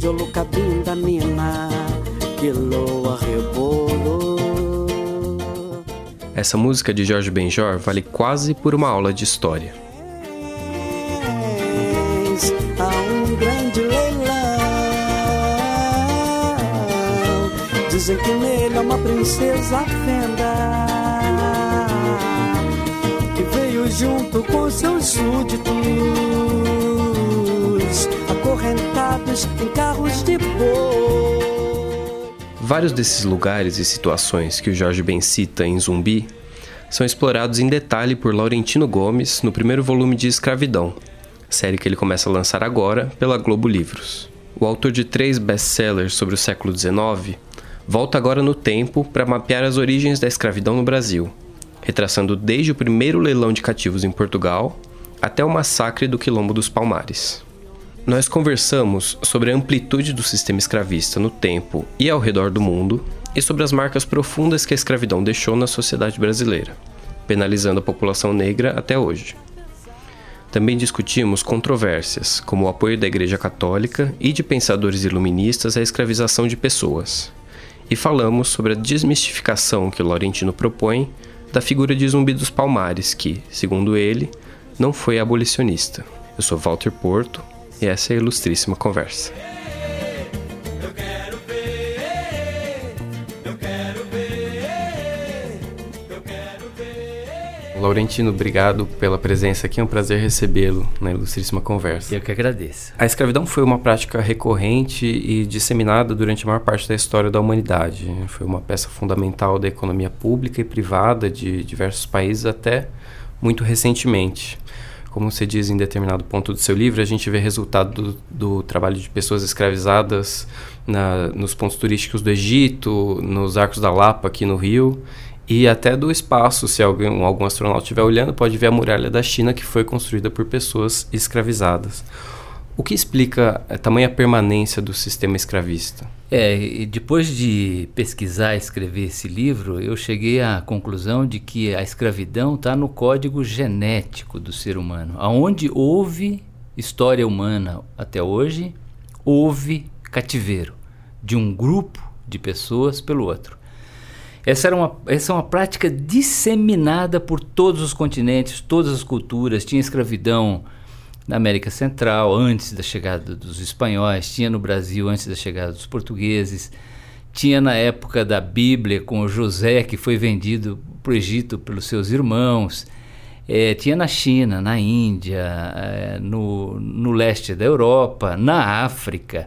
jolo cabinda nina, que loa rebolo. Essa música de Jorge Benjor vale quase por uma aula de história. Há um grande leilão. Dizem que nele é uma princesa fenda que veio junto com seus súditos, acorrentados em carros de boi. Vários desses lugares e situações que o Jorge Ben cita em Zumbi são explorados em detalhe por Laurentino Gomes no primeiro volume de Escravidão, série que ele começa a lançar agora pela Globo Livros. O autor de três best-sellers sobre o século XIX volta agora no tempo para mapear as origens da escravidão no Brasil, retraçando desde o primeiro leilão de cativos em Portugal até o massacre do Quilombo dos Palmares. Nós conversamos sobre a amplitude do sistema escravista no tempo e ao redor do mundo e sobre as marcas profundas que a escravidão deixou na sociedade brasileira, penalizando a população negra até hoje. Também discutimos controvérsias, como o apoio da Igreja Católica e de pensadores iluministas à escravização de pessoas. E falamos sobre a desmistificação que Laurentino propõe da figura de Zumbi dos Palmares, que, segundo ele, não foi abolicionista. Eu sou Walter Porto e essa é a ilustríssima conversa. Laurentino, obrigado pela presença aqui. É um prazer recebê-lo na ilustríssima conversa. Eu que agradeço. A escravidão foi uma prática recorrente e disseminada durante a maior parte da história da humanidade. Foi uma peça fundamental da economia pública e privada de diversos países até muito recentemente. Como você diz em determinado ponto do seu livro, a gente vê resultado do, do trabalho de pessoas escravizadas na, nos pontos turísticos do Egito, nos Arcos da Lapa aqui no Rio e até do espaço, se alguém, algum astronauta estiver olhando, pode ver a muralha da China que foi construída por pessoas escravizadas. O que explica a tamanha permanência do sistema escravista? É, e depois de pesquisar e escrever esse livro, eu cheguei à conclusão de que a escravidão está no código genético do ser humano. Aonde houve história humana até hoje, houve cativeiro de um grupo de pessoas pelo outro. Essa, era uma, essa é uma prática disseminada por todos os continentes, todas as culturas. Tinha escravidão na América Central antes da chegada dos espanhóis, tinha no Brasil antes da chegada dos portugueses, tinha na época da Bíblia com José que foi vendido para o Egito pelos seus irmãos. É, tinha na China, na Índia, é, no, no leste da Europa, na África.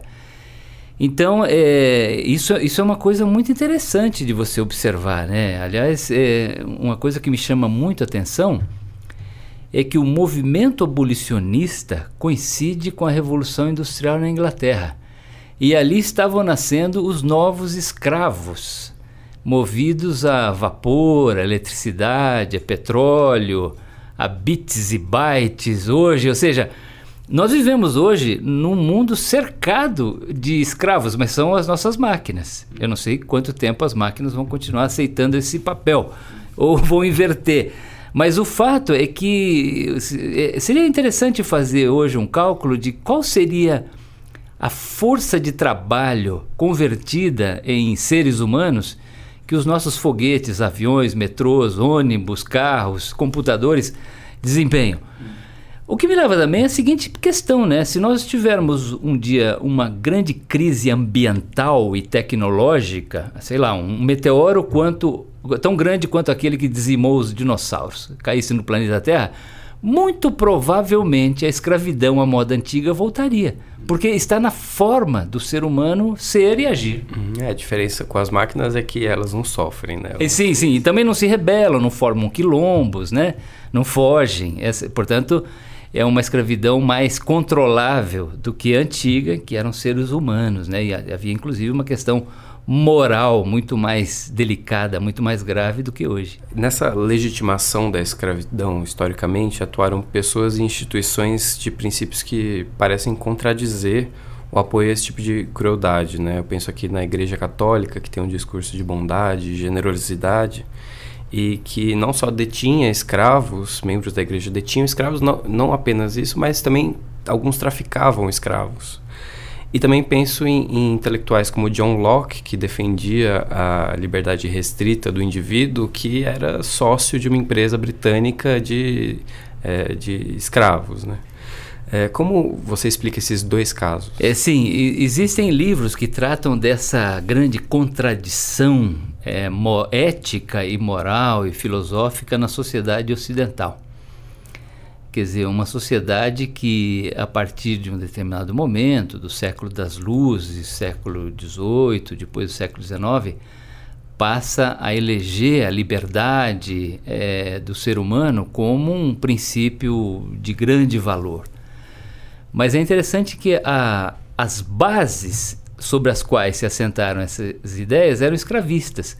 Então, é, isso, isso é uma coisa muito interessante de você observar. Né? Aliás, é, uma coisa que me chama muito a atenção é que o movimento abolicionista coincide com a Revolução Industrial na Inglaterra. E ali estavam nascendo os novos escravos, movidos a vapor, a eletricidade, a petróleo, a bits e bytes hoje, ou seja, nós vivemos hoje num mundo cercado de escravos, mas são as nossas máquinas. Eu não sei quanto tempo as máquinas vão continuar aceitando esse papel ou vão inverter. Mas o fato é que é, seria interessante fazer hoje um cálculo de qual seria a força de trabalho convertida em seres humanos que os nossos foguetes, aviões, metrôs, ônibus, carros, computadores desempenham. O que me leva também é a seguinte questão, né? Se nós tivermos um dia uma grande crise ambiental e tecnológica, sei lá, um meteoro quanto tão grande quanto aquele que dizimou os dinossauros, caísse no planeta Terra, muito provavelmente a escravidão à moda antiga voltaria, porque está na forma do ser humano ser e agir. Hum, é, a diferença com as máquinas é que elas não sofrem, né? E, sim, sim, e também não se rebelam, não formam quilombos, né? Não fogem. Portanto, é uma escravidão mais controlável do que a antiga, que eram seres humanos, né? E havia inclusive uma questão moral muito mais delicada, muito mais grave do que hoje. Nessa legitimação da escravidão, historicamente, atuaram pessoas e instituições de princípios que parecem contradizer o apoio a esse tipo de crueldade, né? Eu penso aqui na Igreja Católica, que tem um discurso de bondade, generosidade, e que não só detinha escravos, membros da igreja detinham escravos, não, não apenas isso, mas também alguns traficavam escravos. E também penso em, em, intelectuais como John Locke, que defendia a liberdade restrita do indivíduo, que era sócio de uma empresa britânica de, é, de escravos, né? É, como você explica esses dois casos? É, sim, existem livros que tratam dessa grande contradição é, ética e moral e filosófica na sociedade ocidental. Quer dizer, uma sociedade que, a partir de um determinado momento, do século das luzes, século XVIII, depois do século XIX, passa a eleger a liberdade é, do ser humano como um princípio de grande valor. Mas é interessante que a, as bases sobre as quais se assentaram essas ideias eram escravistas.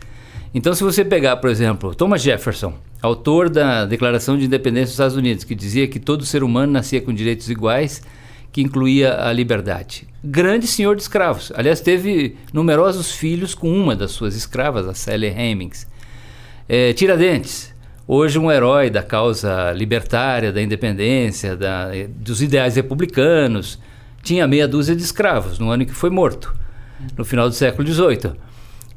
Então, se você pegar, por exemplo, Thomas Jefferson, autor da Declaração de Independência dos Estados Unidos, que dizia que todo ser humano nascia com direitos iguais, que incluía a liberdade. Grande senhor de escravos. Aliás, teve numerosos filhos com uma das suas escravas, a Sally Hemings. É, Tiradentes, hoje um herói da causa libertária, da independência, da, dos ideais republicanos, tinha meia dúzia de escravos no ano em que foi morto, no final do século XVIII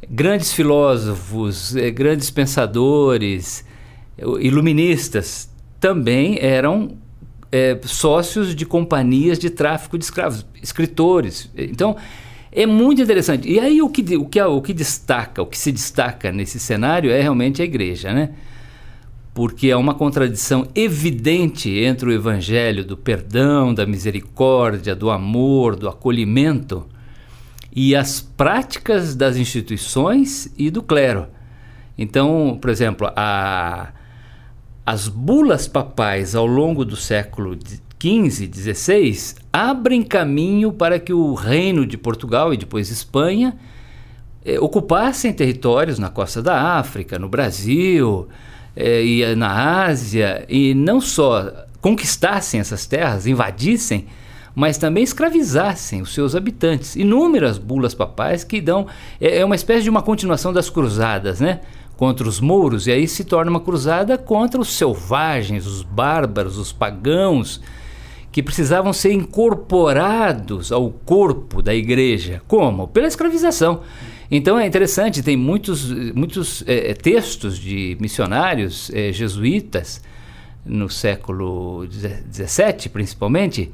grandes filósofos, eh, grandes pensadores, iluministas também eram é, sócios de companhias de tráfico de escravos, escritores. Então, é muito interessante. E aí o que, o que, o que destaca, o que se destaca nesse cenário é realmente a igreja, né? Porque há uma contradição evidente entre o evangelho do perdão, da misericórdia, do amor, do acolhimento e as práticas das instituições e do clero. Então, por exemplo, a, as bulas papais ao longo do século XV, XVI abrem caminho para que o reino de Portugal e depois Espanha eh, ocupassem territórios na costa da África, no Brasil eh, e na Ásia, e não só conquistassem essas terras, invadissem, mas também escravizassem os seus habitantes. Inúmeras bulas papais que dão. É, é uma espécie de uma continuação das cruzadas, né? Contra os mouros, e aí se torna uma cruzada contra os selvagens, os bárbaros, os pagãos, que precisavam ser incorporados ao corpo da igreja. Como? Pela escravização. Então é interessante, tem muitos, muitos é, textos de missionários é, jesuítas no século XVII, principalmente,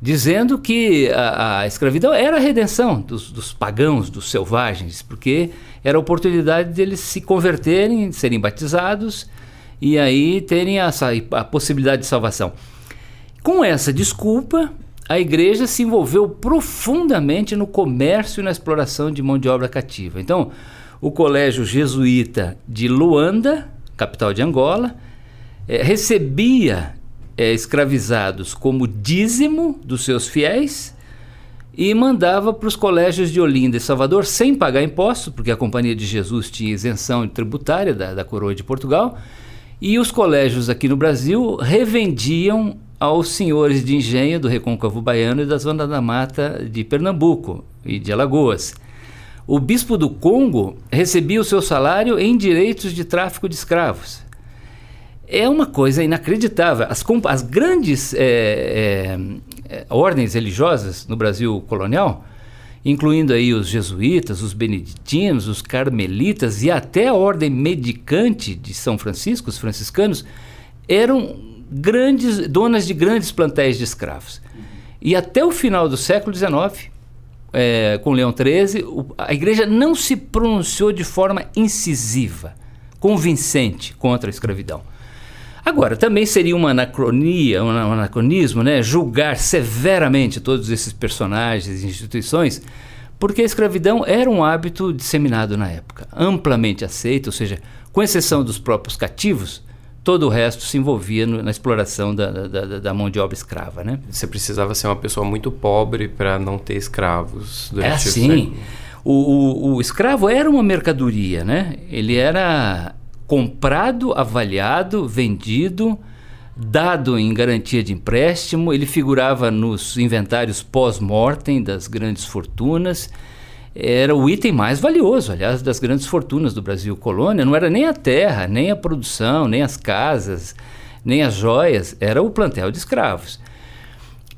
dizendo que a, a, escravidão era a redenção dos, dos, pagãos, dos selvagens, porque era a oportunidade deles se converterem, serem batizados e aí terem a, a possibilidade de salvação. Com essa desculpa, a igreja se envolveu profundamente no comércio e na exploração de mão de obra cativa. Então, o colégio jesuíta de Luanda, capital de Angola, é, recebia é, escravizados como dízimo dos seus fiéis e mandava para os colégios de Olinda e Salvador sem pagar impostos, porque a Companhia de Jesus tinha isenção tributária da, da coroa de Portugal, e os colégios aqui no Brasil revendiam aos senhores de engenho do Recôncavo Baiano e da Zona da Mata de Pernambuco e de Alagoas. O bispo do Congo recebia o seu salário em direitos de tráfico de escravos é uma coisa inacreditável. As, as grandes é, é, ordens religiosas no Brasil colonial, incluindo aí os jesuítas, os beneditinos, os carmelitas e até a ordem medicante de São Francisco, os franciscanos, eram grandes donas de grandes plantéis de escravos. E até o final do século XIX, é, com Leão XIII, a igreja não se pronunciou de forma incisiva, convincente contra a escravidão. Agora, também seria uma anacronia, um anacronismo, né, julgar severamente todos esses personagens e instituições, porque a escravidão era um hábito disseminado na época, amplamente aceito, ou seja, com exceção dos próprios cativos, todo o resto se envolvia no, na exploração da, da, da, mão de obra escrava, né? Você precisava ser uma pessoa muito pobre para não ter escravos durante é assim. O, o, o, escravo era uma mercadoria, né? Ele era comprado, avaliado, vendido, dado em garantia de empréstimo, ele figurava nos inventários pós-mortem das grandes fortunas. Era o item mais valioso, aliás, das grandes fortunas do Brasil colônia. Não era nem a terra, nem a produção, nem as casas, nem as joias, era o plantel de escravos.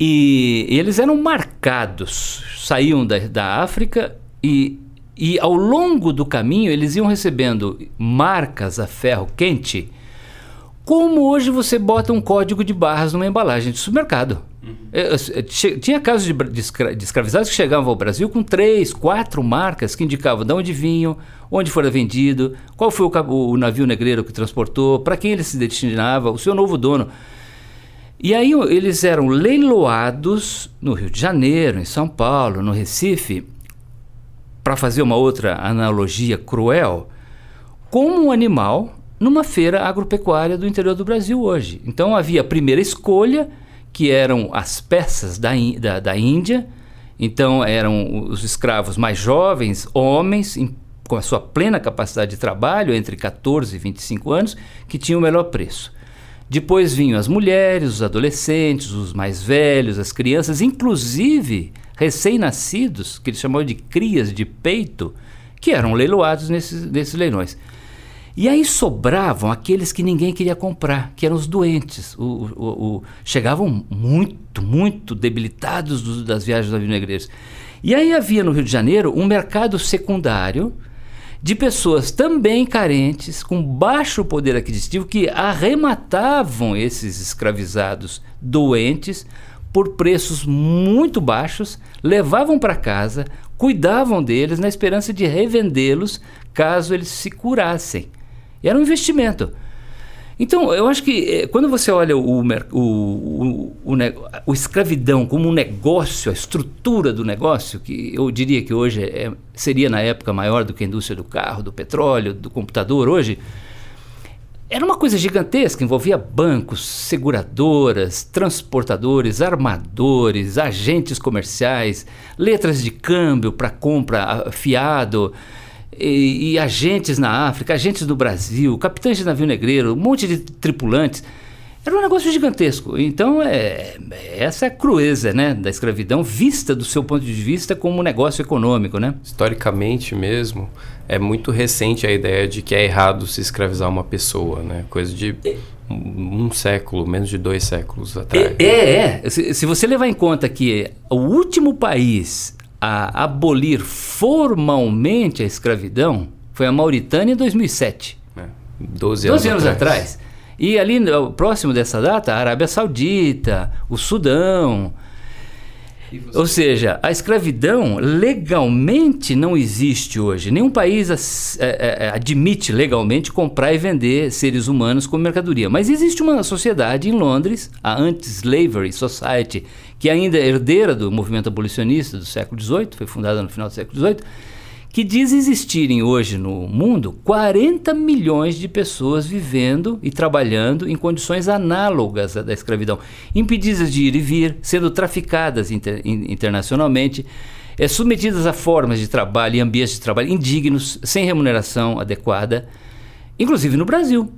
E, eles eram marcados, saíam da, da África e, e ao longo do caminho eles iam recebendo marcas a ferro quente, como hoje você bota um código de barras numa embalagem de supermercado. Uhum. Tinha casos de, de, escravizados que chegavam ao Brasil com três, quatro marcas que indicavam de onde vinham, onde fora vendido, qual foi o, o navio negreiro que transportou, para quem ele se destinava, o seu novo dono. E aí eles eram leiloados no Rio de Janeiro, em São Paulo, no Recife, para fazer uma outra analogia cruel, como um animal numa feira agropecuária do interior do Brasil hoje. Então havia a primeira escolha, que eram as peças da, da, da Índia, então eram os escravos mais jovens, homens, em com a sua plena capacidade de trabalho, entre 14 e 25 anos, que tinha o melhor preço. Depois vinham as mulheres, os adolescentes, os mais velhos, as crianças, inclusive recém-nascidos, que eles chamavam de crias de peito, que eram leiloados nesses, nesses leilões. E aí sobravam aqueles que ninguém queria comprar, que eram os doentes. O, o, o, chegavam muito, muito debilitados do, das viagens da Negreiros. E aí havia no Rio de Janeiro um mercado secundário de pessoas também carentes, com baixo poder aquisitivo, que arrematavam esses escravizados doentes por preços muito baixos, levavam para casa, cuidavam deles na esperança de revendê-los caso eles se curassem. Era um investimento. Então, eu acho que eh, quando você olha o, o, o, o, o, escravidão como um negócio, a estrutura do negócio, que eu diria que hoje é, seria na época maior do que a indústria do carro, do petróleo, do computador hoje, era uma coisa gigantesca, envolvia bancos, seguradoras, transportadores, armadores, agentes comerciais, letras de câmbio para compra fiado e, e, agentes na África, agentes no Brasil, capitães de navio negreiro, um monte de tripulantes. Era um negócio gigantesco. Então, é, essa é a crueza né, da escravidão, vista do seu ponto de vista como um negócio econômico. Né? Historicamente mesmo, é muito recente a ideia de que é errado se escravizar uma pessoa. Né? Coisa de um século, menos de dois séculos atrás. É, é. é. Se, se você levar em conta que o último país a abolir formalmente a escravidão foi a Mauritânia em 2007. É, 12 anos, 12 anos atrás. atrás. E ali próximo dessa data, a Arábia Saudita, o Sudão. Ou seja, a escravidão legalmente não existe hoje. Nenhum país é, é, admite legalmente comprar e vender seres humanos como mercadoria. Mas existe uma sociedade em Londres, a Anti-Slavery Society, que ainda é herdeira do movimento abolicionista do século XVIII, foi fundada no final do século XVIII, que diz existirem hoje no mundo 40 milhões de pessoas vivendo e trabalhando em condições análogas à da escravidão, impedidas de ir e vir, sendo traficadas inter, internacionalmente, é, submetidas a formas de trabalho e ambientes de trabalho indignos, sem remuneração adequada, inclusive no Brasil.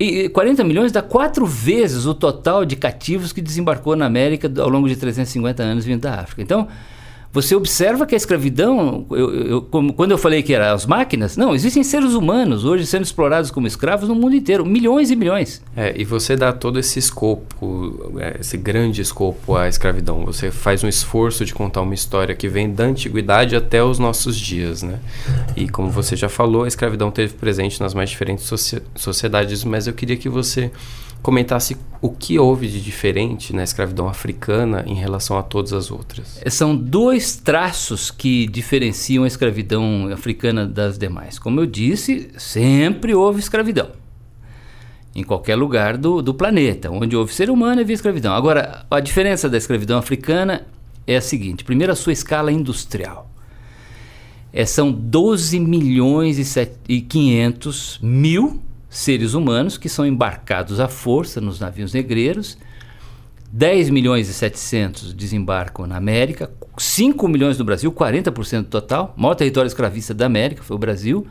E 40 milhões dá quatro vezes o total de cativos que desembarcou na América ao longo de 350 anos vindo da África. Então, você observa que a escravidão, eu, eu, como, quando eu falei que eram as máquinas, não, existem seres humanos hoje sendo explorados como escravos no mundo inteiro, milhões e milhões. É, e você dá todo esse escopo, é, esse grande escopo à escravidão. Você faz um esforço de contar uma história que vem da antiguidade até os nossos dias, né? E como você já falou, a escravidão teve presente nas mais diferentes sociedades, mas eu queria que você comentasse o que houve de diferente na escravidão africana em relação a todas as outras. São dois traços que diferenciam a escravidão africana das demais. Como eu disse, sempre houve escravidão. Em qualquer lugar do, do planeta. Onde houve ser humano, havia escravidão. Agora, a diferença da escravidão africana é a seguinte: primeiro, a sua escala industrial. É, são 12 milhões e 500 mil seres humanos que são embarcados à força nos navios negreiros. 10 milhões e 700 desembarcam na América, 5 milhões no Brasil, 40% do total. O maior território escravista da América foi o Brasil.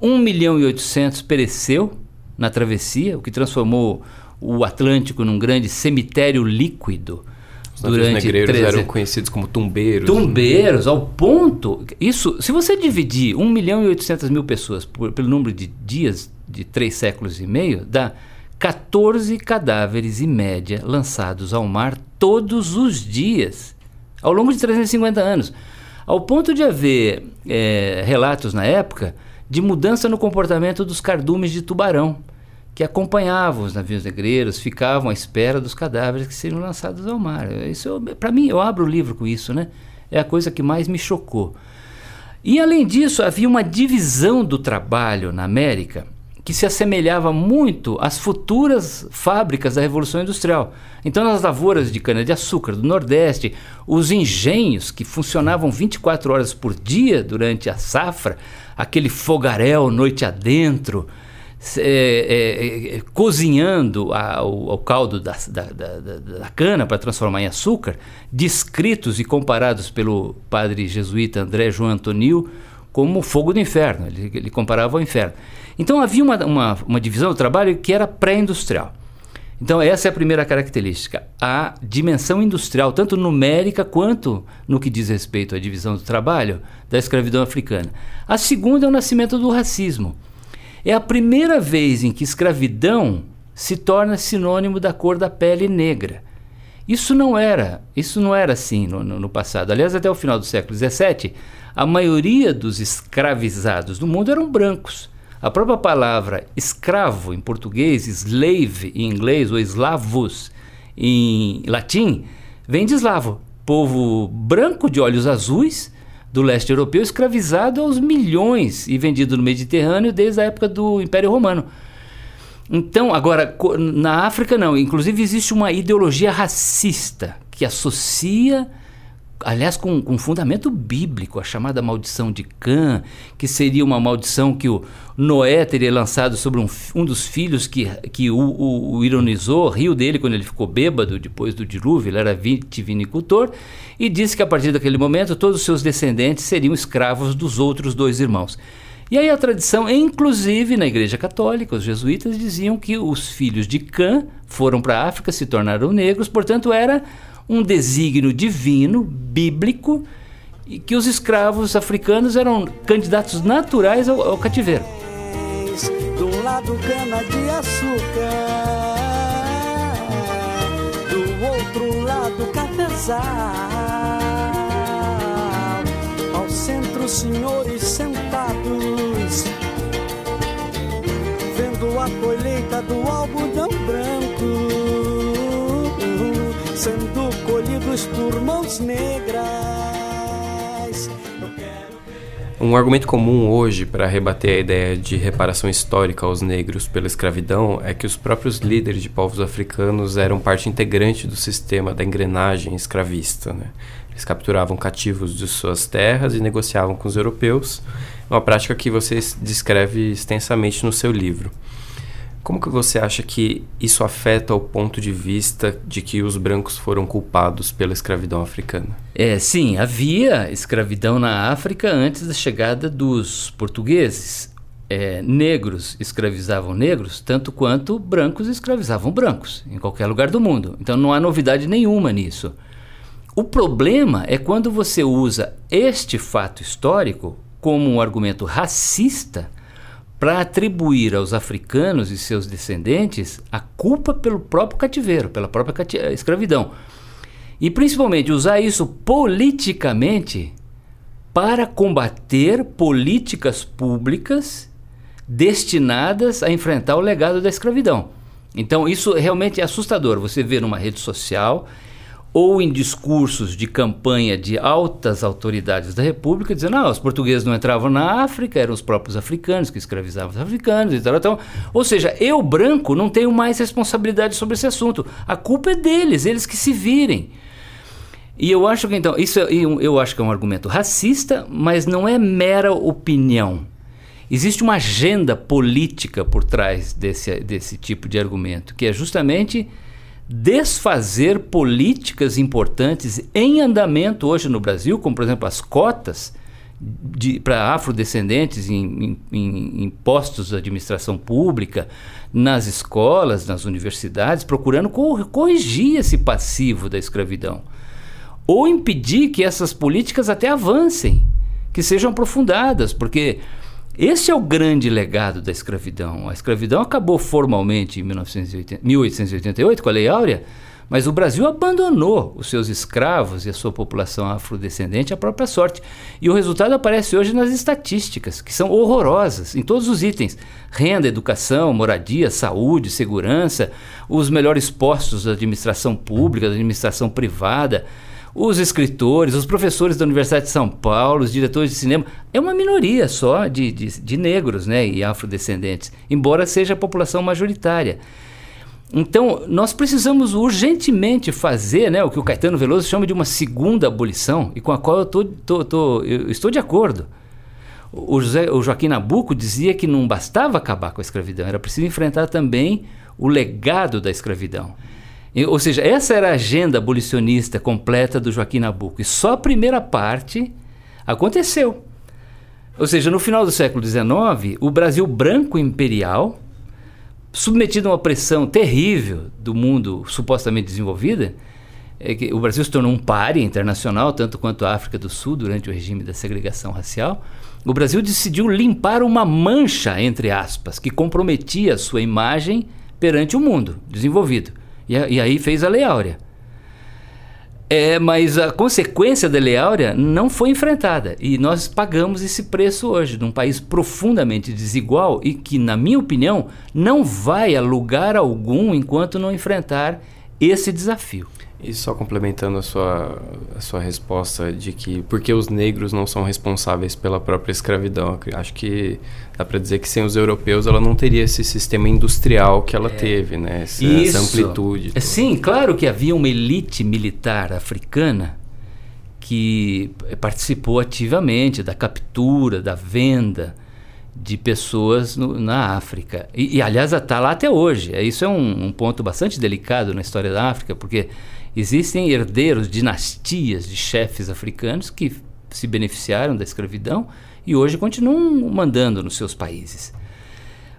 1 milhão e 800 pereceu na travessia, o que transformou o Atlântico num grande cemitério líquido. Os durante negreiros 13... eram conhecidos como tumbeiros. Tumbeiros, ao ponto. Isso, se você dividir 1 milhão e 800 mil pessoas por, pelo número de dias de três séculos e meio, dá 14 cadáveres em média lançados ao mar todos os dias, ao longo de 350 anos. Ao ponto de haver é, relatos na época de mudança no comportamento dos cardumes de tubarão, que acompanhavam os navios negreiros, ficavam à espera dos cadáveres que seriam lançados ao mar. Isso, para mim, eu abro o livro com isso, né? É a coisa que mais me chocou. E além disso, havia uma divisão do trabalho na América que se assemelhava muito às futuras fábricas da Revolução Industrial. Então, nas lavouras de cana-de-açúcar do Nordeste, os engenhos que funcionavam 24 horas por dia durante a safra, aquele fogaréu noite adentro, é, é, é, cozinhando a, o, o, caldo da, da, da, da cana para transformar em açúcar, descritos e comparados pelo padre jesuíta André João Antonil como fogo do inferno. Ele, ele comparava ao inferno. Então havia uma, uma, uma divisão do trabalho que era pré-industrial. Então, essa é a primeira característica, a dimensão industrial, tanto numérica quanto no que diz respeito à divisão do trabalho da escravidão africana. A segunda é o nascimento do racismo. É a primeira vez em que escravidão se torna sinônimo da cor da pele negra. Isso não era, isso não era assim no, no, no passado. Aliás, até o final do século XVII, a maioria dos escravizados do mundo eram brancos. A própria palavra escravo em português, slave em inglês ou eslavos em latim, vem de eslavo, povo branco de olhos azuis do leste europeu escravizado aos milhões e vendido no Mediterrâneo desde a época do Império Romano. Então, agora, na África não. Inclusive existe uma ideologia racista que associa aliás, com, com fundamento bíblico, a chamada maldição de Cã, que seria uma maldição que o Noé teria lançado sobre um, um dos filhos que, que o, o, o, ironizou, riu dele quando ele ficou bêbado depois do dilúvio, ele era vitivinicultor, e disse que a partir daquele momento todos os seus descendentes seriam escravos dos outros dois irmãos. E aí a tradição, inclusive na Igreja Católica, os jesuítas diziam que os filhos de Cã foram para a África, se tornaram negros, portanto era um desígnio divino, bíblico, e que os escravos africanos eram candidatos naturais ao, ao cativeiro. Do lado cana de açúcar, do outro lado cafezal, ao centro senhores sentados, vendo a colheita do algodão branco sendo colhidos por mãos negras. Um argumento comum hoje para rebater a ideia de reparação histórica aos negros pela escravidão é que os próprios líderes de povos africanos eram parte integrante do sistema da engrenagem escravista. Né? Eles capturavam cativos de suas terras e negociavam com os europeus, uma prática que você descreve extensamente no seu livro. Como que você acha que isso afeta o ponto de vista de que os brancos foram culpados pela escravidão africana? É, sim, havia escravidão na África antes da chegada dos portugueses. É, negros escravizavam negros, tanto quanto brancos escravizavam brancos, em qualquer lugar do mundo. Então não há novidade nenhuma nisso. O problema é quando você usa este fato histórico como um argumento racista para atribuir aos africanos e seus descendentes a culpa pelo próprio cativeiro, pela própria eh, escravidão. E principalmente usar isso politicamente para combater políticas públicas destinadas a enfrentar o legado da escravidão. Então, isso realmente é assustador. Você vê numa rede social ou em discursos de campanha de altas autoridades da República, dizendo: ah, os portugueses não entravam na África, eram os próprios africanos que escravizavam os africanos e tal. Então, ou seja, eu, branco, não tenho mais responsabilidade sobre esse assunto. A culpa é deles, eles que se virem. E eu acho que então, isso é, eu acho que é um argumento racista, mas não é mera opinião. Existe uma agenda política por trás desse, desse tipo de argumento, que é justamente desfazer políticas importantes em andamento hoje no Brasil, como por exemplo as cotas para afrodescendentes em, em, em, postos de administração pública, nas escolas, nas universidades, procurando corrigir esse passivo da escravidão. Ou impedir que essas políticas até avancem, que sejam aprofundadas, porque Esse é o grande legado da escravidão. A escravidão acabou formalmente em 1888 com a Lei Áurea, mas o Brasil abandonou os seus escravos e a sua população afrodescendente à própria sorte. E o resultado aparece hoje nas estatísticas, que são horrorosas em todos os itens: renda, educação, moradia, saúde, segurança, os melhores postos da administração pública, da administração privada os escritores, os professores da Universidade de São Paulo, os diretores de cinema, é uma minoria só de, de, de negros né, e afrodescendentes, embora seja a população majoritária. Então, nós precisamos urgentemente fazer né, o que o Caetano Veloso chama de uma segunda abolição, e com a qual eu, tô, tô, tô, eu estou de acordo. O, José, o Joaquim Nabuco dizia que não bastava acabar com a escravidão, era preciso enfrentar também o legado da escravidão. Ou seja, essa era a agenda abolicionista completa do Joaquim Nabuco. E só a primeira parte aconteceu. Ou seja, no final do século XIX, o Brasil branco imperial, submetido a uma pressão terrível do mundo supostamente desenvolvido, é que o Brasil se tornou um páreo internacional, tanto quanto a África do Sul, durante o regime da segregação racial. O Brasil decidiu limpar uma mancha, entre aspas, que comprometia a sua imagem perante o mundo desenvolvido. E, e aí fez a Lei Áurea. É, mas a consequência da Lei Áurea não foi enfrentada. E nós pagamos esse preço hoje, num país profundamente desigual e que, na minha opinião, não vai a lugar algum enquanto não enfrentar esse desafio. E só complementando a sua, a sua resposta de que porque os negros não são responsáveis pela própria escravidão, acho que dá para dizer que sem os europeus ela não teria esse sistema industrial que ela é. teve, né? Essa, essa amplitude. Toda. Sim, claro que havia uma elite militar africana que participou ativamente da captura, da venda de pessoas no, na África. E, e aliás, está lá até hoje. Isso é um, um ponto bastante delicado na história da África, porque Existem herdeiros, dinastias de chefes africanos que se beneficiaram da escravidão e hoje continuam mandando nos seus países.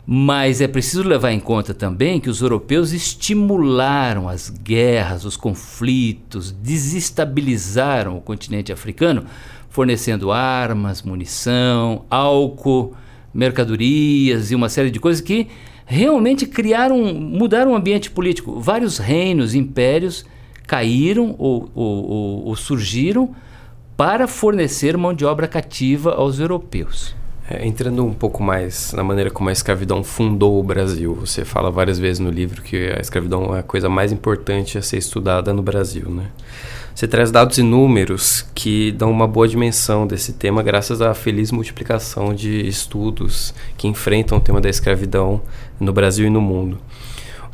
Mas é preciso levar em conta também que os europeus estimularam as guerras, os conflitos, desestabilizaram o continente africano, fornecendo armas, munição, álcool, mercadorias e uma série de coisas que realmente criaram, mudaram o ambiente político. Vários reinos, impérios caíram ou, ou, ou, ou surgiram para fornecer mão de obra cativa aos europeus. É, entrando um pouco mais na maneira como a escravidão fundou o Brasil, você fala várias vezes no livro que a escravidão é a coisa mais importante a ser estudada no Brasil, né? Você traz dados e números que dão uma boa dimensão desse tema graças à feliz multiplicação de estudos que enfrentam o tema da escravidão no Brasil e no mundo.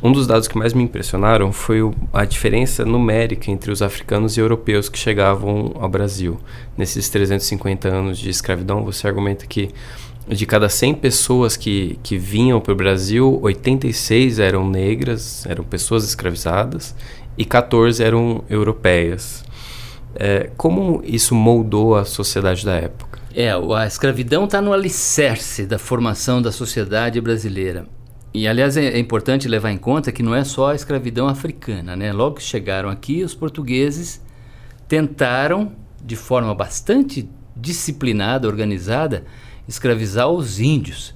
Um dos dados que mais me impressionaram foi a diferença numérica entre os africanos e europeus que chegavam ao Brasil. Nesses 350 anos de escravidão, você argumenta que de cada 100 pessoas que, que vinham para o Brasil, 86 eram negras, eram pessoas escravizadas, e 14 eram europeias. É, como isso moldou a sociedade da época? É, a escravidão está no alicerce da formação da sociedade brasileira. E, aliás, é, é, importante levar em conta que não é só a escravidão africana. Né? Logo que chegaram aqui, os portugueses tentaram, de forma bastante disciplinada, organizada, escravizar os índios.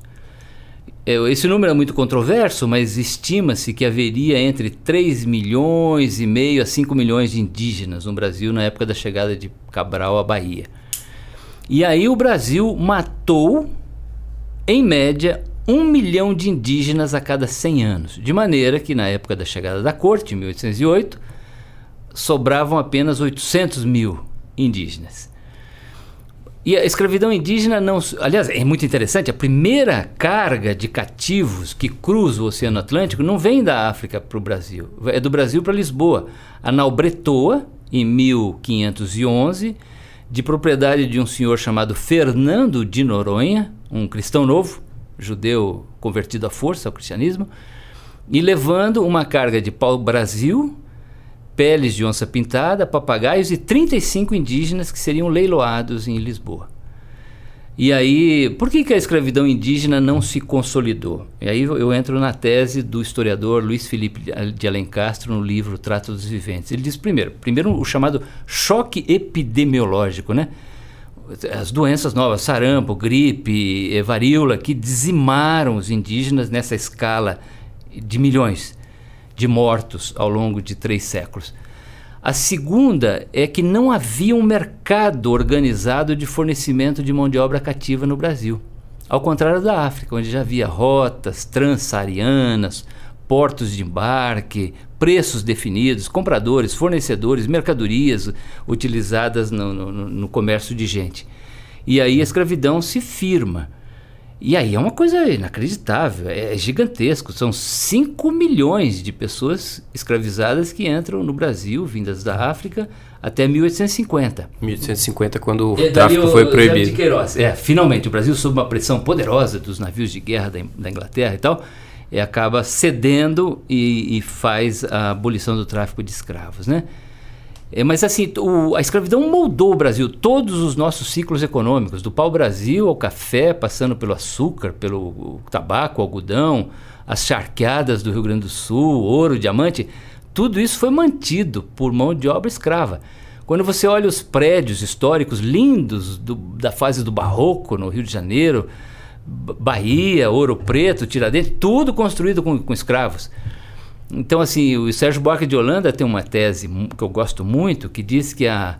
É, esse número é muito controverso, mas estima-se que haveria entre 3 milhões e meio a 5 milhões de indígenas no Brasil na época da chegada de Cabral à Bahia. E aí o Brasil matou, em média, um milhão de indígenas a cada 100 anos, de maneira que na época da chegada da corte, em 1808, sobravam apenas 800 mil indígenas. E a escravidão indígena não. Aliás, é muito interessante, a primeira carga de cativos que cruza o Oceano Atlântico não vem da África para o Brasil, é do Brasil para Lisboa. A nau Bretoa, em 1511, de propriedade de um senhor chamado Fernando de Noronha, um cristão novo, judeu convertido à força ao cristianismo, e levando uma carga de pau-brasil, peles de onça pintada, papagaios e 35 indígenas que seriam leiloados em Lisboa. E aí, por que, que a escravidão indígena não se consolidou? E aí eu entro na tese do historiador Luiz Felipe de Alencastro no livro Trato dos Viventes. Ele diz primeiro, primeiro o chamado choque epidemiológico, né? As doenças novas, sarampo, gripe, eh, varíola, que dizimaram os indígenas nessa escala de milhões de mortos ao longo de três séculos. A segunda é que não havia um mercado organizado de fornecimento de mão de obra cativa no Brasil. Ao contrário da África, onde já havia rotas transsaarianas, portos de embarque, preços definidos, compradores, fornecedores, mercadorias utilizadas no, no, no comércio de gente. E aí a escravidão se firma. E aí é uma coisa inacreditável, é gigantesco. São 5 milhões de pessoas escravizadas que entram no Brasil, vindas da África, até 1850. 1850, quando o tráfico foi proibido. É, finalmente, o Brasil, sob uma pressão poderosa dos navios de guerra da, da Inglaterra e tal, é, acaba cedendo e, e, faz a abolição do tráfico de escravos, né? É, mas assim, o, a escravidão moldou o Brasil, todos os nossos ciclos econômicos, do pau-brasil ao café, passando pelo açúcar, pelo tabaco, algodão, as charqueadas do Rio Grande do Sul, ouro, diamante, tudo isso foi mantido por mão de obra escrava. Quando você olha os prédios históricos lindos do, da fase do Barroco no Rio de Janeiro, Bahia, Ouro Preto, Tiradentes, tudo construído com, com escravos. Então, assim, o Sérgio Buarque de Holanda tem uma tese que eu gosto muito, que diz que a,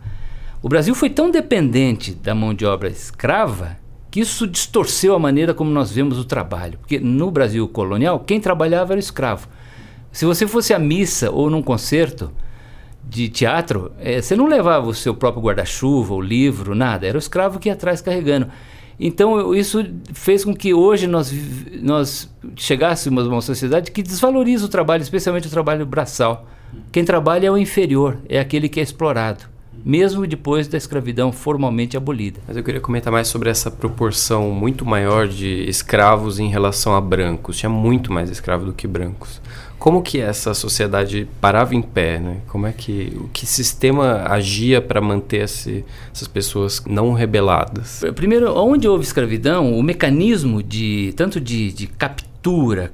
o Brasil foi tão dependente da mão de obra escrava que isso distorceu a maneira como nós vemos o trabalho. Porque no Brasil colonial, quem trabalhava era o escravo. Se você fosse à missa ou num concerto de teatro, é, você não levava o seu próprio guarda-chuva, o livro, nada. Era o escravo que ia atrás carregando. Então, isso fez com que hoje nós, nós chegássemos a uma sociedade que desvaloriza o trabalho, especialmente o trabalho braçal. Quem trabalha é o inferior, é aquele que é explorado, mesmo depois da escravidão formalmente abolida. Mas eu queria comentar mais sobre essa proporção muito maior de escravos em relação a brancos. Tinha muito mais escravos do que brancos. Como que essa sociedade parava em pé, né? Como é que o que sistema agia para manter esse, essas pessoas não rebeladas? Primeiro, onde houve escravidão, o mecanismo de tanto de, de captura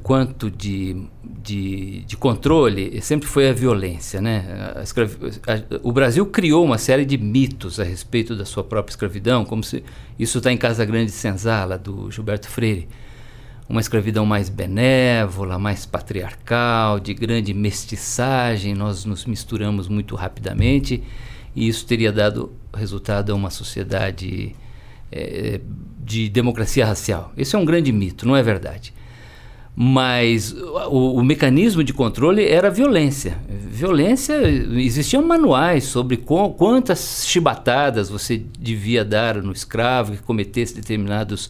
quanto de, de, de, controle sempre foi a violência, né? A escravi... a, o Brasil criou uma série de mitos a respeito da sua própria escravidão, como se isso está em Casa Grande de Senzala do Gilberto Freire uma escravidão mais benévola, mais patriarcal, de grande mestiçagem, nós nos misturamos muito rapidamente e isso teria dado resultado a uma sociedade é, de democracia racial. Esse é um grande mito, não é verdade. Mas o, o mecanismo de controle era violência. Violência, existiam manuais sobre quantas chibatadas você devia dar no escravo que cometesse determinados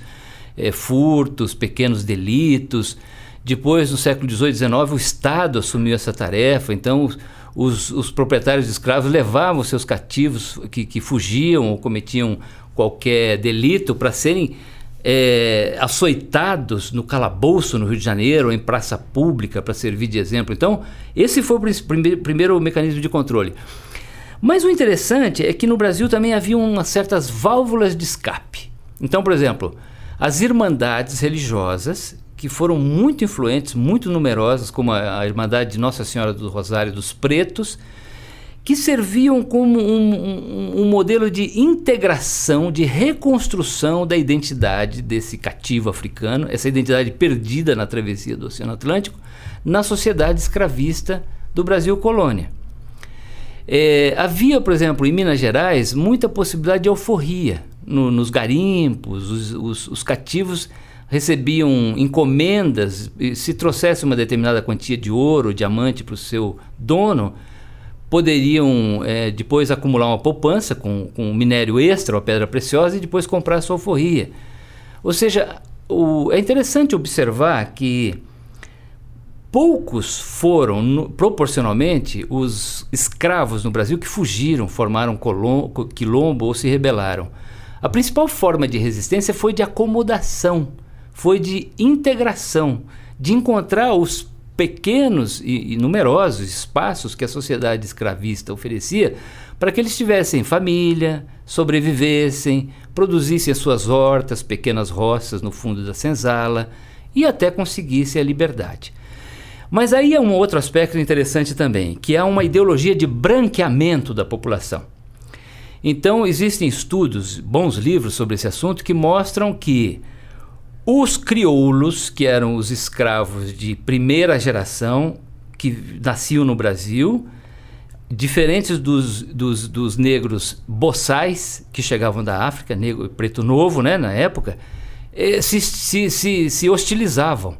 é, furtos, pequenos delitos. Depois, no século XVIII XIX, o Estado assumiu essa tarefa, então os, os proprietários de escravos levavam seus cativos que, que fugiam ou cometiam qualquer delito para serem é, açoitados no calabouço no Rio de Janeiro, em praça pública, para servir de exemplo. Então, esse foi o primeiro, primeiro mecanismo de controle. Mas o interessante é que no Brasil também havia umas certas válvulas de escape. Então, por exemplo, as irmandades religiosas, que foram muito influentes, muito numerosas, como a Irmandade de Nossa Senhora do Rosário dos Pretos, que serviam como um, um, um, modelo de integração, de reconstrução da identidade desse cativo africano, essa identidade perdida na travessia do Oceano Atlântico, na sociedade escravista do Brasil colônia. É, havia, por exemplo, em Minas Gerais, muita possibilidade de alforria no, nos garimpos, os, os, os, cativos recebiam encomendas, se trouxesse uma determinada quantia de ouro, diamante para o seu dono, poderiam é, depois acumular uma poupança com, com minério extra, uma pedra preciosa, e depois comprar a sua alforria. Ou seja, o, é interessante observar que poucos foram, no, proporcionalmente, os escravos no Brasil que fugiram, formaram quilombo ou se rebelaram. A principal forma de resistência foi de acomodação, foi de integração, de encontrar os pequenos e, e numerosos espaços que a sociedade escravista oferecia para que eles tivessem família, sobrevivessem, produzissem as suas hortas, pequenas roças no fundo da senzala e até conseguissem a liberdade. Mas aí é um outro aspecto interessante também, que é uma ideologia de branqueamento da população. Então, existem estudos, bons livros sobre esse assunto, que mostram que os crioulos, que eram os escravos de primeira geração, que nasciam no Brasil, diferentes dos, dos, dos negros boçais, que chegavam da África, negro preto novo, né, na época, eh, se, se, se, se hostilizavam.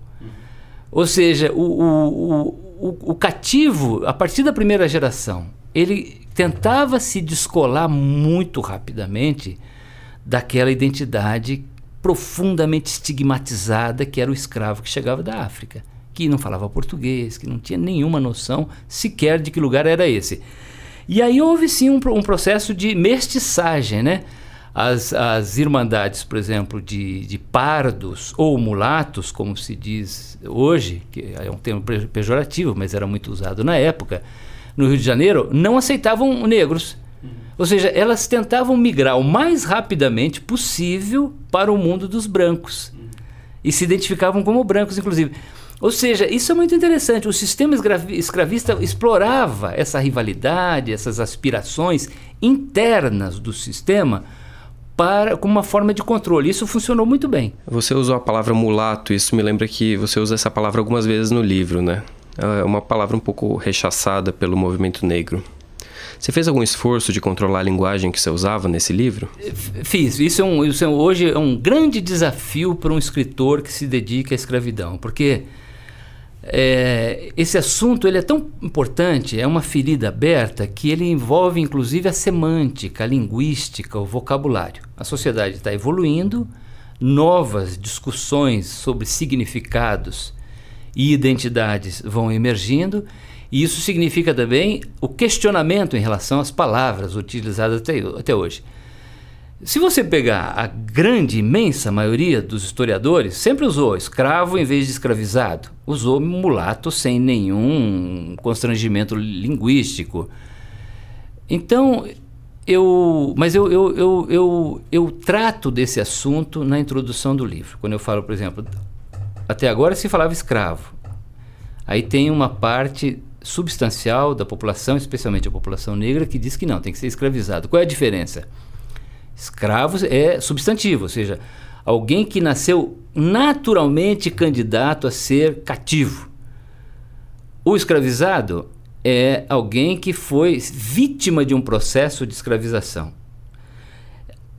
Ou seja, o, o, o, o cativo, a partir da primeira geração, ele tentava se descolar muito rapidamente daquela identidade profundamente estigmatizada que era o escravo que chegava da África, que não falava português, que não tinha nenhuma noção sequer de que lugar era esse. E aí houve sim um, um processo de mestiçagem, né? As, as irmandades, por exemplo, de, de pardos ou mulatos, como se diz hoje, que é um termo pejorativo, mas era muito usado na época, no Rio de Janeiro, não aceitavam negros. Ou seja, elas tentavam migrar o mais rapidamente possível para o mundo dos brancos. E se identificavam como brancos, inclusive. Ou seja, isso é muito interessante. O sistema escravista explorava essa rivalidade, essas aspirações internas do sistema para como uma forma de controle. Isso funcionou muito bem. Você usou a palavra mulato, isso me lembra que você usa essa palavra algumas vezes no livro, né? É uma palavra um pouco rechaçada pelo movimento negro. Você fez algum esforço de controlar a linguagem que você usava nesse livro? Fiz. Isso, é um, isso é, hoje é um grande desafio para um escritor que se dedica à escravidão, porque é, esse assunto ele é tão importante, é uma ferida aberta que ele envolve inclusive a semântica, a linguística, o vocabulário. A sociedade está evoluindo, novas discussões sobre significados e identidades vão emergindo, e isso significa também o questionamento em relação às palavras utilizadas até, até hoje. Se você pegar a grande, imensa maioria dos historiadores, sempre usou escravo em vez de escravizado, usou mulato sem nenhum constrangimento linguístico. Então, eu, mas eu, eu, eu, eu, eu trato desse assunto na introdução do livro. Quando eu falo, por exemplo, até agora se falava escravo. Aí tem uma parte substancial da população, especialmente a população negra, que diz que não, tem que ser escravizado. Qual é a diferença? Escravos é substantivo, ou seja, alguém que nasceu naturalmente candidato a ser cativo. O escravizado é alguém que foi vítima de um processo de escravização.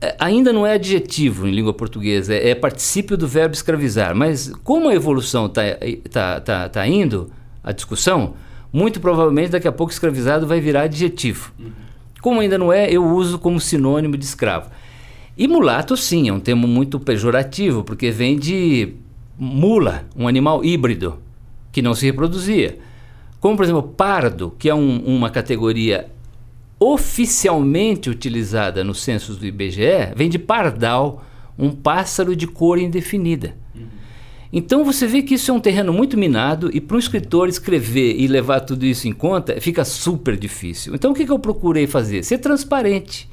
É, ainda não é adjetivo em língua portuguesa, é, é particípio do verbo escravizar, mas como a evolução está tá, tá, tá indo, a discussão, muito provavelmente daqui a pouco escravizado vai virar adjetivo. Uhum. Como ainda não é, eu uso como sinônimo de escravo. E mulato, sim, é um termo muito pejorativo, porque vem de mula, um animal híbrido, que não se reproduzia. Como, por exemplo, pardo, que é um, uma categoria oficialmente utilizada nos censos do IBGE, vem de pardal, um pássaro de cor indefinida. Então você vê que isso é um terreno muito minado e para um escritor escrever e levar tudo isso em conta fica super difícil. Então o que, que eu procurei fazer? Ser transparente,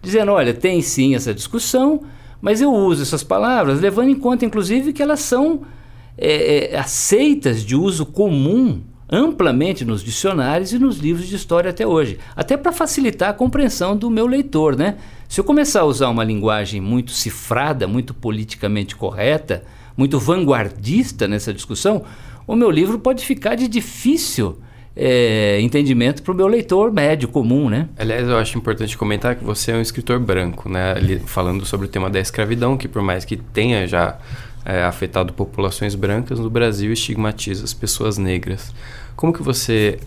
dizendo: olha, tem sim essa discussão, mas eu uso essas palavras levando em conta, inclusive, que elas são é, é, aceitas de uso comum amplamente nos dicionários e nos livros de história até hoje, até para facilitar a compreensão do meu leitor, né? Se eu começar a usar uma linguagem muito cifrada, muito politicamente correta, muito vanguardista nessa discussão, o meu livro pode ficar de difícil é, entendimento para o meu leitor médio, comum, né? Aliás, eu acho importante comentar que você é um escritor branco, né? falando sobre o tema da escravidão, que por mais que tenha já é, afetado populações brancas, no Brasil estigmatiza as pessoas negras. Como que você,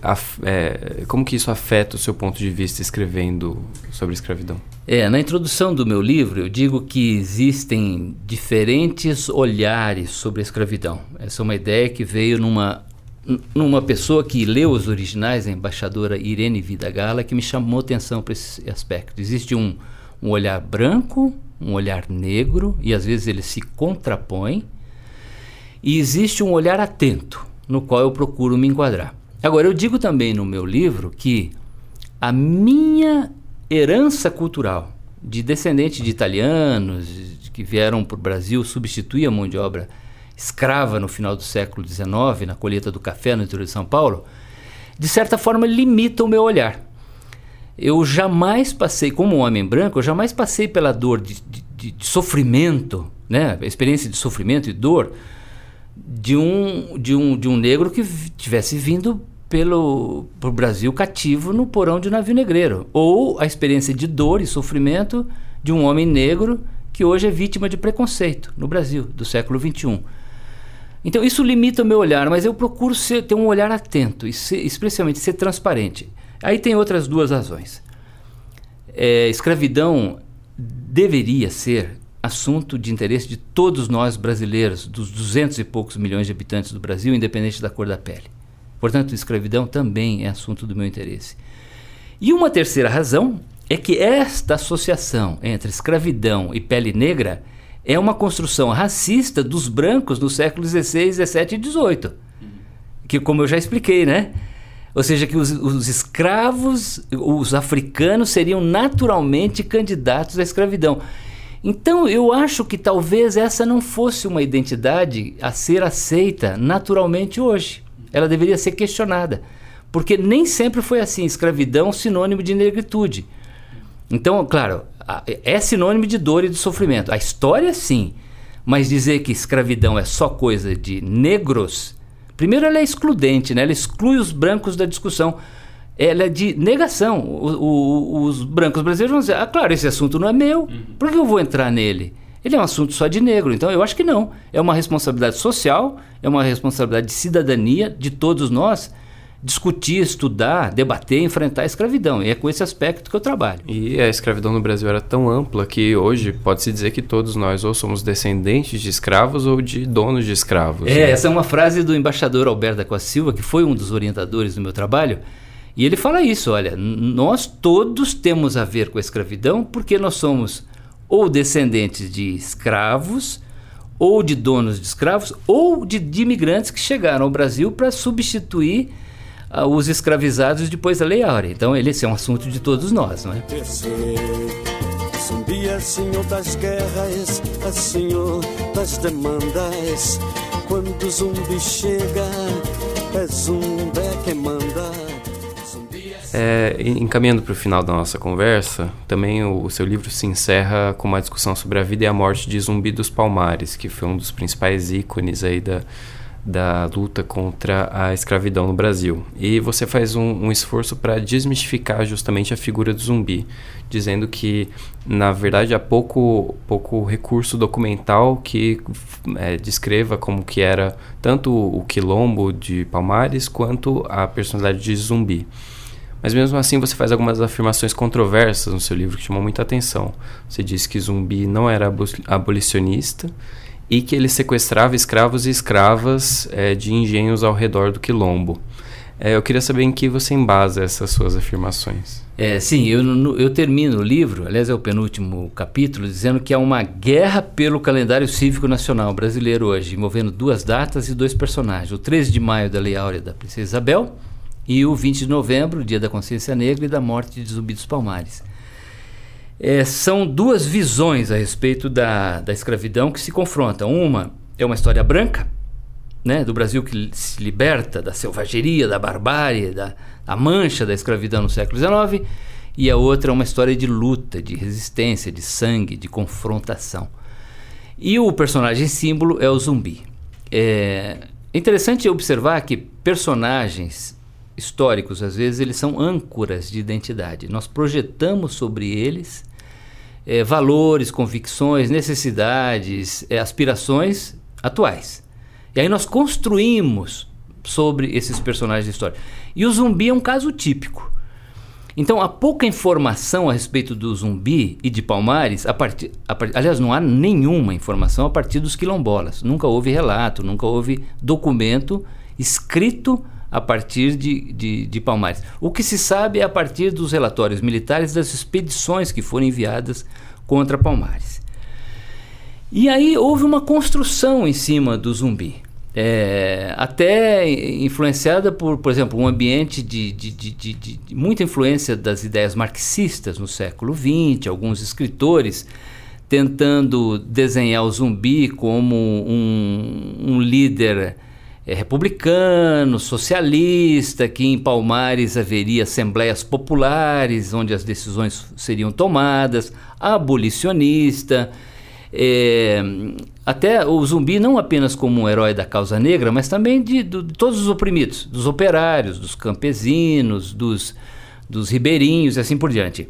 é, como que isso afeta o seu ponto de vista escrevendo sobre escravidão? É, na introdução do meu livro eu digo que existem diferentes olhares sobre a escravidão. Essa é uma ideia que veio numa numa pessoa que leu os originais, a embaixadora Irene Vidagala, que me chamou atenção para esse aspecto. Existe um, um olhar branco, um olhar negro, e às vezes eles se contrapõem, e existe um olhar atento no qual eu procuro me enquadrar. Agora, eu digo também no meu livro que a minha herança cultural de descendentes de italianos que vieram para o Brasil substituir a mão de obra escrava no final do século XIX, na colheita do café no interior de São Paulo, de certa forma limita o meu olhar. eu jamais passei, como um homem branco, eu jamais passei pela dor de, de, de sofrimento, né? A experiência de sofrimento e dor de um, de um, de um negro que tivesse vindo pelo Brasil cativo no porão de um navio negreiro. Ou a experiência de dor e sofrimento de um homem negro que hoje é vítima de preconceito no Brasil, do século XXI. Então isso limita o meu olhar, mas eu procuro ser, ter um olhar atento e ser, especialmente ser transparente. Aí tem outras duas razões. É, escravidão deveria ser assunto de interesse de todos nós brasileiros, dos duzentos e poucos milhões de habitantes do Brasil, independente da cor da pele. Portanto, escravidão também é assunto do meu interesse. E uma terceira razão é que esta associação entre escravidão e pele negra é uma construção racista dos brancos no século XVI, XVII e XVIII. Que, como eu já expliquei, né? Ou seja, que os, os, escravos, os africanos, seriam naturalmente candidatos à escravidão. Então, eu acho que talvez essa não fosse uma identidade a ser aceita naturalmente hoje. Ela deveria ser questionada. Porque nem sempre foi assim. Escravidão sinônimo de negritude. Então, claro, é sinônimo de dor e de sofrimento. A história, sim. Mas dizer que escravidão é só coisa de negros Primeiro, ela é excludente, né? ela exclui os brancos da discussão. Ela é de negação. O, o, os brancos brasileiros vão dizer: ah, claro, esse assunto não é meu, uhum. por que eu vou entrar nele? Ele é um assunto só de negro. Então, eu acho que não. É uma responsabilidade social, é uma responsabilidade de cidadania de todos nós discutir, estudar, debater, enfrentar a escravidão. E é com esse aspecto que eu trabalho. E a escravidão no Brasil era tão ampla que hoje pode-se dizer que todos nós ou somos descendentes de escravos ou de donos de escravos. É, né? essa é uma frase do embaixador Alberto da Costa Silva, que foi um dos orientadores do meu trabalho. E ele fala isso, olha, nós todos temos a ver com a escravidão porque nós somos ou descendentes de escravos, ou de donos de escravos, ou de, de imigrantes que chegaram ao Brasil para substituir uh, os escravizados depois da Lei Áurea. Então, ele esse é um assunto de todos nós, não é? Zumbi é senhor das guerras, é senhor das demandas. Quando zumbi chega, é zumbi quem manda. É, encaminhando para o final da nossa conversa, também o, o, seu livro se encerra com uma discussão sobre a vida e a morte de Zumbi dos Palmares, que foi um dos principais ícones aí da, da luta contra a escravidão no Brasil. E você faz um, um esforço para desmistificar justamente a figura do zumbi, dizendo que, na verdade, há pouco, pouco recurso documental que é, descreva como que era tanto o quilombo de Palmares quanto a personalidade de zumbi. Mas mesmo assim você faz algumas afirmações controversas no seu livro que chamam muita atenção. Você diz que zumbi não era abolicionista e que ele sequestrava escravos e escravas é, de engenhos ao redor do quilombo. É, eu queria saber em que você embasa essas suas afirmações. É, sim, eu, eu termino o livro, aliás é o penúltimo capítulo, dizendo que há uma guerra pelo calendário cívico nacional brasileiro hoje, envolvendo duas datas e dois personagens. O 13 de maio da Lei Áurea da Princesa Isabel e o 20 de novembro, dia da consciência negra e da morte de Zumbi dos Palmares. É, são duas visões a respeito da, da escravidão que se confrontam. Uma é uma história branca, né, do Brasil que se liberta da selvageria, da barbárie, da, da mancha da escravidão no século XIX, e a outra é uma história de luta, de resistência, de sangue, de confrontação. E o personagem símbolo é o zumbi. É interessante observar que personagens históricos, às vezes, eles são âncoras de identidade. Nós projetamos sobre eles é, valores, convicções, necessidades, é, aspirações atuais. E aí nós construímos sobre esses personagens da história. E o zumbi é um caso típico. Então, há pouca informação a respeito do zumbi e de Palmares, a partir, a, aliás, não há nenhuma informação a partir dos quilombolas. Nunca houve relato, nunca houve documento escrito a partir de, de, de, Palmares. O que se sabe é a partir dos relatórios militares das expedições que foram enviadas contra Palmares. E aí houve uma construção em cima do zumbi. É, até influenciada por, por exemplo, um ambiente de, de, de, de, muita influência das ideias marxistas no século XX, alguns escritores tentando desenhar o zumbi como um, um líder é, republicano, socialista, que em Palmares haveria assembleias populares onde as decisões seriam tomadas, abolicionista. É, até o zumbi não apenas como um herói da causa negra, mas também de, de, de todos os oprimidos, dos operários, dos campesinos, dos, dos ribeirinhos e assim por diante.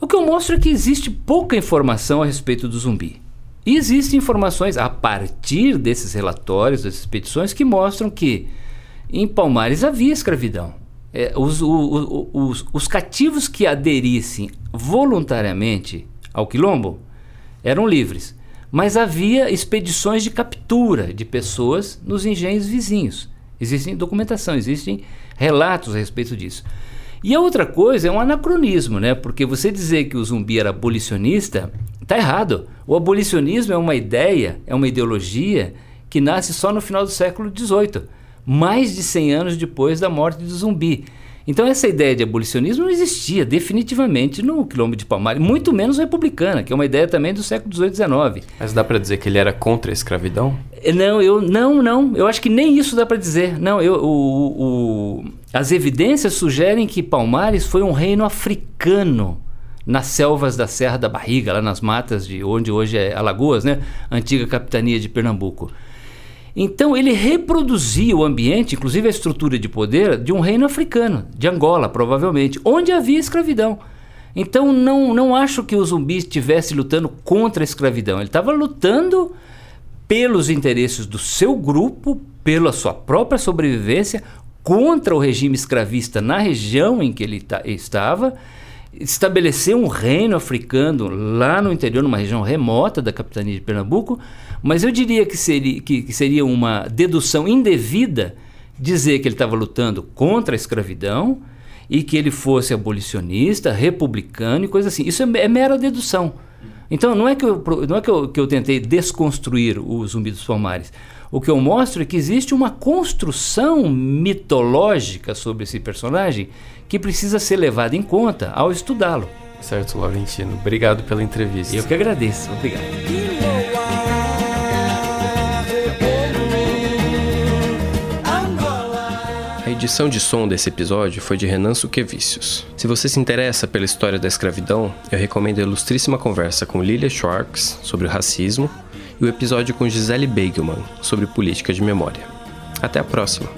O que eu mostro é que existe pouca informação a respeito do zumbi. E existem informações a partir desses relatórios, dessas petições, que mostram que em Palmares havia escravidão. É, os, o, o, os, os cativos que aderissem voluntariamente ao quilombo eram livres, mas havia expedições de captura de pessoas nos engenhos vizinhos. Existem documentação, existem relatos a respeito disso. E a outra coisa é um anacronismo, né? Porque você dizer que o zumbi era abolicionista está errado. O abolicionismo é uma ideia, é uma ideologia que nasce só no final do século XVIII, mais de 100 anos depois da morte do zumbi. Então essa ideia de abolicionismo não existia definitivamente no quilombo de Palmares, muito menos republicana, que é uma ideia também do século XVIII e XIX. Mas dá para dizer que ele era contra a escravidão? É, não, eu não, não. Eu acho que nem isso dá para dizer. Não, eu, o, o, as evidências sugerem que Palmares foi um reino africano nas selvas da Serra da Barriga, lá nas matas de onde hoje é Alagoas, né? Antiga capitania de Pernambuco. Então ele reproduzia o ambiente, inclusive a estrutura de poder, de um reino africano, de Angola, provavelmente, onde havia escravidão. Então não, não acho que o zumbi estivesse lutando contra a escravidão. Ele estava lutando pelos interesses do seu grupo, pela sua própria sobrevivência, contra o regime escravista na região em que ele estava, estabelecer um reino africano lá no interior, numa região remota da capitania de Pernambuco, mas eu diria que seria, que, que seria uma dedução indevida dizer que ele estava lutando contra a escravidão e que ele fosse abolicionista, republicano e coisa assim. Isso é, é mera dedução. Então não é que eu, não é que eu, que eu tentei desconstruir o Zumbi dos Palmares. O que eu mostro é que existe uma construção mitológica sobre esse personagem que precisa ser levada em conta ao estudá-lo. Certo, Laurentino. Obrigado pela entrevista. Eu que agradeço. Obrigado. edição de som desse episódio foi de Renan Suquevicius. Se você se interessa pela história da escravidão, eu recomendo a ilustríssima conversa com Lilia Schwartz sobre o racismo e o episódio com Gisele Beigelman sobre política de memória. Até a próxima!